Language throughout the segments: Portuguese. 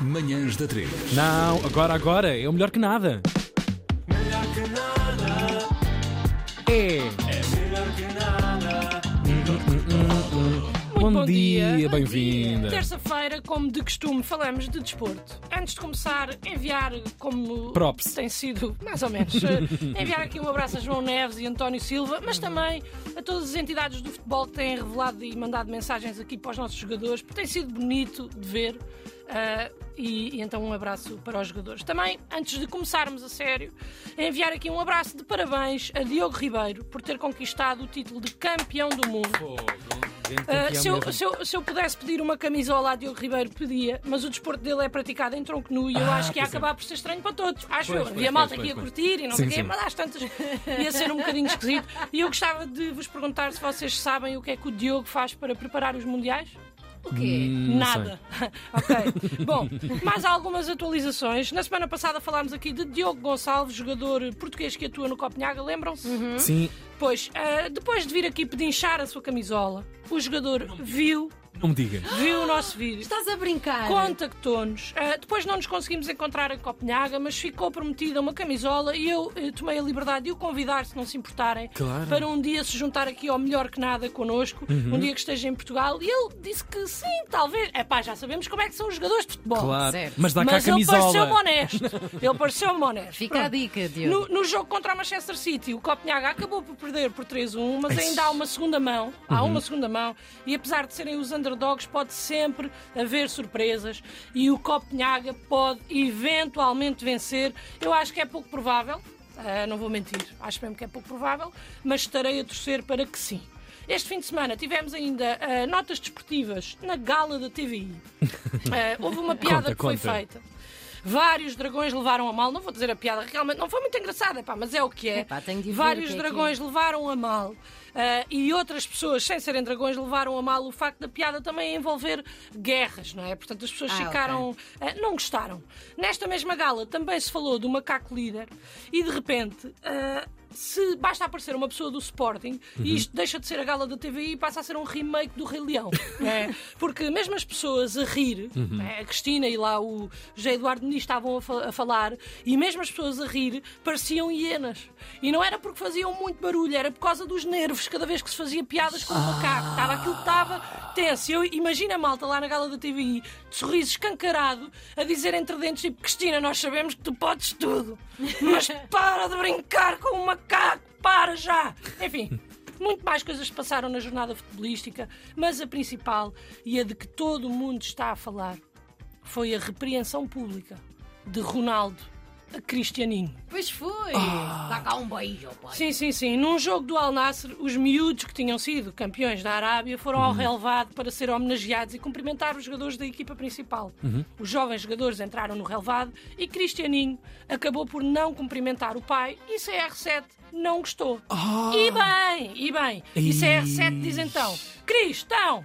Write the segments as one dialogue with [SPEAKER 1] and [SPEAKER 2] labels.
[SPEAKER 1] Manhãs da 3.
[SPEAKER 2] Não, agora, agora, é o melhor que nada.
[SPEAKER 1] Melhor que nada,
[SPEAKER 2] É.
[SPEAKER 1] é melhor que nada.
[SPEAKER 2] Bom,
[SPEAKER 3] bom
[SPEAKER 2] dia,
[SPEAKER 3] dia.
[SPEAKER 2] bem-vinda.
[SPEAKER 3] Terça-feira, como de costume, falamos de desporto. Antes de começar, enviar como
[SPEAKER 2] Props.
[SPEAKER 3] tem sido, mais ou menos, eh, enviar aqui um abraço a João Neves e António Silva, mas também a todas as entidades do futebol que têm revelado e mandado mensagens aqui para os nossos jogadores, porque tem sido bonito de ver. Eh, e, e então um abraço para os jogadores. Também, antes de começarmos a sério, enviar aqui um abraço de parabéns a Diogo Ribeiro por ter conquistado o título de campeão do mundo. Uh, se, eu, se eu- se eu pudesse pedir uma camisola a Diogo Ribeiro, pedia, mas o desporto dele é praticado em tronco nu e eu
[SPEAKER 2] Ah,
[SPEAKER 3] acho que ia
[SPEAKER 2] é.
[SPEAKER 3] acabar por ser estranho para todos. Acho
[SPEAKER 2] Pois,
[SPEAKER 3] eu. Havia malta
[SPEAKER 2] pois,
[SPEAKER 3] que ia
[SPEAKER 2] pois.
[SPEAKER 3] curtir e não sei o quê, mas às tantas ia ser um bocadinho esquisito. E eu gostava de vos perguntar se vocês sabem o que é que o Diogo faz para preparar os mundiais.
[SPEAKER 4] O quê?
[SPEAKER 2] Hum,
[SPEAKER 3] Nada. ok. Bom, mais algumas atualizações. Na semana passada falámos aqui de Diogo Gonçalves, jogador português que atua no Copenhaga, lembram-se?
[SPEAKER 2] sei. Sim,
[SPEAKER 3] Pois, ah, depois de vir aqui pedinchar a sua camisola, o jogador viu,
[SPEAKER 2] não me diga.
[SPEAKER 3] viu o nosso vídeo.
[SPEAKER 4] Estás a brincar?
[SPEAKER 3] Contactou-nos. Ah, depois não nos conseguimos encontrar em Copenhaga, mas ficou prometida uma camisola e eu eh, tomei a liberdade de o convidar, se não se importarem,
[SPEAKER 2] Claro.
[SPEAKER 3] para um dia se juntar aqui ao melhor que nada connosco,
[SPEAKER 2] Uhum.
[SPEAKER 3] um dia que esteja em Portugal. E ele disse que sim, talvez. É pá, já sabemos como é que são os jogadores de futebol.
[SPEAKER 2] Claro.
[SPEAKER 4] certo.
[SPEAKER 2] Mas dá cá a
[SPEAKER 3] Mas ele pareceu-me
[SPEAKER 2] camisola.
[SPEAKER 3] honesto. Ele pareceu-me honesto.
[SPEAKER 4] Fica a
[SPEAKER 3] Pronto.
[SPEAKER 4] dica, Diogo.
[SPEAKER 3] No, no jogo contra a Manchester City, o Copenhaga acabou por perder por 3-1, mas ainda há uma segunda mão. Há
[SPEAKER 2] Uhum.
[SPEAKER 3] uma segunda mão. E apesar de serem os underdogs, pode sempre haver surpresas. E o Copenhaga pode eventualmente vencer. Eu acho que é pouco provável. ah, não vou mentir. Acho mesmo que é pouco provável. Mas estarei a torcer para que sim. Este fim de semana tivemos ainda ah, notas desportivas na gala da TVI. Ah, houve uma piada
[SPEAKER 2] Conta,
[SPEAKER 3] que foi
[SPEAKER 2] conta.
[SPEAKER 3] feita. Vários dragões levaram a mal. Não vou dizer a piada, realmente não foi muito engraçada, pá, mas é o que é.
[SPEAKER 4] Epá,
[SPEAKER 3] Vários
[SPEAKER 4] o que é que
[SPEAKER 3] dragões levaram a mal. Ah, e outras pessoas, sem serem dragões, levaram a mal o facto da piada também envolver guerras, não é? Portanto, as pessoas
[SPEAKER 4] Ah,
[SPEAKER 3] ficaram. ah, não gostaram. Nesta mesma gala também se falou do macaco líder e de repente. ah, se basta aparecer uma pessoa do Sporting e isto deixa de ser a gala da TVI e passa a ser um remake do Rei Leão. não é? Porque mesmo as pessoas a rir, não é? a Cristina e lá o José Eduardo Muniz estavam a, fa- a falar, e mesmo as pessoas a rir pareciam hienas. E não era porque faziam muito barulho, era por causa dos nervos, cada vez que se fazia piadas com o macaco. Estava, aquilo estava tenso. Eu imagino a malta lá na gala da TVI, de sorriso escancarado, a dizer entre dentes, tipo, Cristina, nós sabemos que tu podes tudo, mas para de brincar com o macaco, para já! Enfim. Muito mais coisas se passaram na jornada futebolística, mas a principal e a de que todo o mundo está a falar foi a repreensão pública de Ronaldo a Cristianinho.
[SPEAKER 4] Pois foi.
[SPEAKER 2] Ah.
[SPEAKER 4] Dá cá um beijo, pai.
[SPEAKER 3] Sim, sim, sim. Num jogo do Al Nassr, os miúdos que tinham sido campeões da Arábia foram ao relevado para ser homenageados e cumprimentar os jogadores da equipa principal. Os jovens jogadores entraram no relevado e Cristianinho acabou por não cumprimentar o pai e CR7 não gostou. E bem, e bem. E CR7 diz então: Cristão!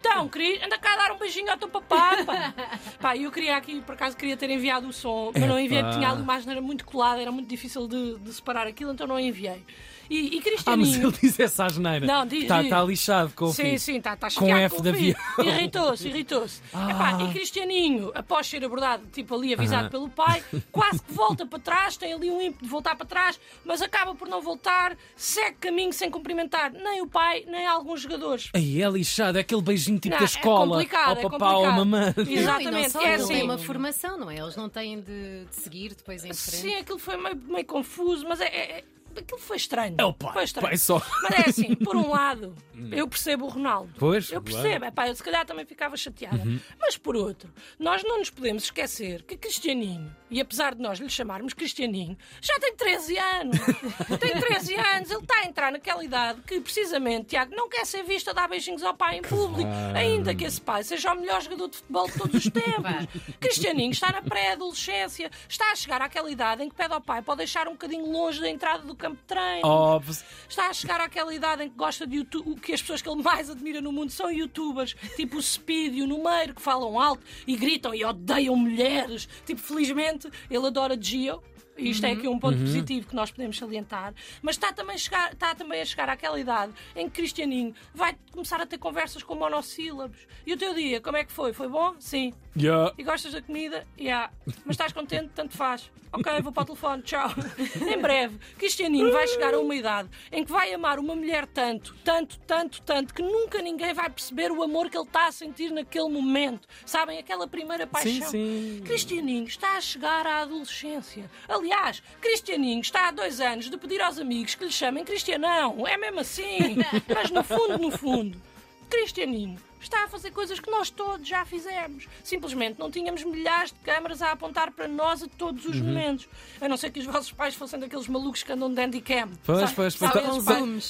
[SPEAKER 3] Então, Cris, anda cá a dar um beijinho ao teu papá, pá. pá, eu queria aqui, por acaso, queria ter enviado o som, mas não enviei, porque tinha ali uma asneira muito colada, era muito difícil de, de separar aquilo, então não enviei. E, e
[SPEAKER 2] Ah, mas
[SPEAKER 3] Cristianinho...
[SPEAKER 2] ele diz essa asneira.
[SPEAKER 3] Não, diz,
[SPEAKER 2] Está tá lixado com o
[SPEAKER 3] Sim,
[SPEAKER 2] filho.
[SPEAKER 3] sim, está tá
[SPEAKER 2] Com F
[SPEAKER 3] com filho.
[SPEAKER 2] avião.
[SPEAKER 3] Irritou-se, irritou-se. Epá, E Cristianinho, após ser abordado, tipo ali avisado pelo pai, quase que volta para trás, tem ali um ímpeto de voltar para trás, mas acaba por não voltar, segue caminho sem cumprimentar nem o pai, nem alguns jogadores.
[SPEAKER 2] Aí é lixado, é aquele beijinho tipo
[SPEAKER 3] Não,
[SPEAKER 2] da
[SPEAKER 3] é
[SPEAKER 2] escola.
[SPEAKER 3] complicado,
[SPEAKER 2] ao
[SPEAKER 3] é
[SPEAKER 2] papá ou à
[SPEAKER 3] complicado.
[SPEAKER 2] mamãe.
[SPEAKER 4] Não, e não
[SPEAKER 3] Exatamente,
[SPEAKER 4] só,
[SPEAKER 3] é
[SPEAKER 4] ele tem
[SPEAKER 3] assim.
[SPEAKER 4] uma formação, não é? Eles não têm de, de seguir depois em frente.
[SPEAKER 3] Sim, aquilo foi meio, meio confuso, mas é, é- é- aquilo foi estranho.
[SPEAKER 2] É o pai.
[SPEAKER 3] Foi estranho.
[SPEAKER 2] Pai só.
[SPEAKER 3] Mas é assim, por um lado, eu percebo o Ronaldo.
[SPEAKER 2] Pois,
[SPEAKER 3] Eu
[SPEAKER 2] claro.
[SPEAKER 3] percebo, epá, eu se calhar também ficava chateada. Mas por outro, nós não nos podemos esquecer que Cristianinho, e apesar de nós lhe chamarmos Cristianinho, já tem 13 anos. tem 13 anos, ele está a entrar naquela idade que precisamente, Tiago, não quer ser visto a dar beijinhos ao pai em público, ainda que esse pai seja o melhor jogador de futebol de todos os tempos. Cristianinho está na pré-adolescência, está a chegar àquela idade em que pede ao pai para deixar um bocadinho longe da entrada do campo de treino.
[SPEAKER 2] Óbvio.
[SPEAKER 3] Está a chegar àquela idade em que gosta de YouTube, que as pessoas que ele mais admira no mundo são youtubers, tipo o Speed e o Numeiro, que falam alto e gritam e odeiam mulheres. Tipo, felizmente, ele adora Gio. E isto é aqui um ponto positivo que nós podemos salientar. Mas está também, a chegar, está também a chegar àquela idade em que Cristianinho vai começar a ter conversas com monossílabos. E o teu dia, como é que foi? Foi bom? Sim.
[SPEAKER 2] Yeah.
[SPEAKER 3] E gostas da comida? Yeah. Mas estás contente? Tanto faz. Ok, vou para o telefone, tchau. em breve, Cristianinho vai chegar a uma idade em que vai amar uma mulher tanto, tanto, tanto, tanto, que nunca ninguém vai perceber o amor que ele está a sentir naquele momento. Sabem? Aquela primeira paixão.
[SPEAKER 2] sim.
[SPEAKER 3] Cristianinho está a chegar à adolescência. Aliás, Cristianinho está há dois anos de pedir aos amigos que lhe chamem Cristianão. É mesmo assim. Mas no fundo, no fundo, Cristianinho está a fazer coisas que nós todos já fizemos. Simplesmente não tínhamos milhares de câmaras a apontar para nós a todos
[SPEAKER 2] Uhum.
[SPEAKER 3] os momentos. A não ser que os vossos pais fossem daqueles malucos que andam de handicam.
[SPEAKER 2] Pois, pois, pois.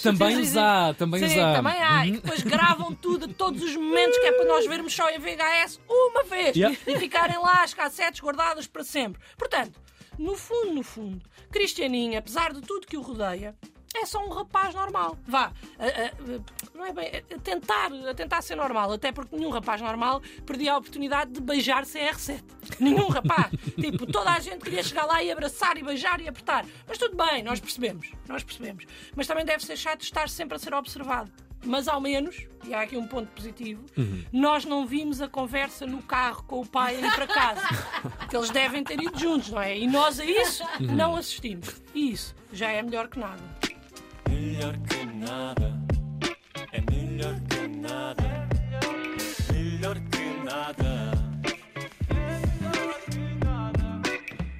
[SPEAKER 2] também os há, também os há.
[SPEAKER 3] também há.
[SPEAKER 2] Uhum.
[SPEAKER 3] E depois gravam tudo, a todos os momentos, que é para nós vermos só em VHS uma vez
[SPEAKER 2] Yeah.
[SPEAKER 3] e ficarem lá as cassetes guardadas para sempre. Portanto, no fundo, no fundo, Cristianinho, apesar de tudo que o rodeia, é só um rapaz normal. Vá, a- a- não é bem, a, a tentar, a tentar ser normal, até porque nenhum rapaz normal perdia a oportunidade de beijar CR7. Nenhum rapaz. tipo, toda a gente queria chegar lá e abraçar e beijar e apertar. Mas tudo bem, nós percebemos, nós percebemos. Mas também deve ser chato estar sempre a ser observado. Mas ao menos, e há aqui um ponto positivo, nós não vimos a conversa no carro com o pai a ir para casa. Porque eles devem ter ido juntos, não é? E nós a isso não assistimos. E isso já é melhor que nada.
[SPEAKER 1] Melhor que nada.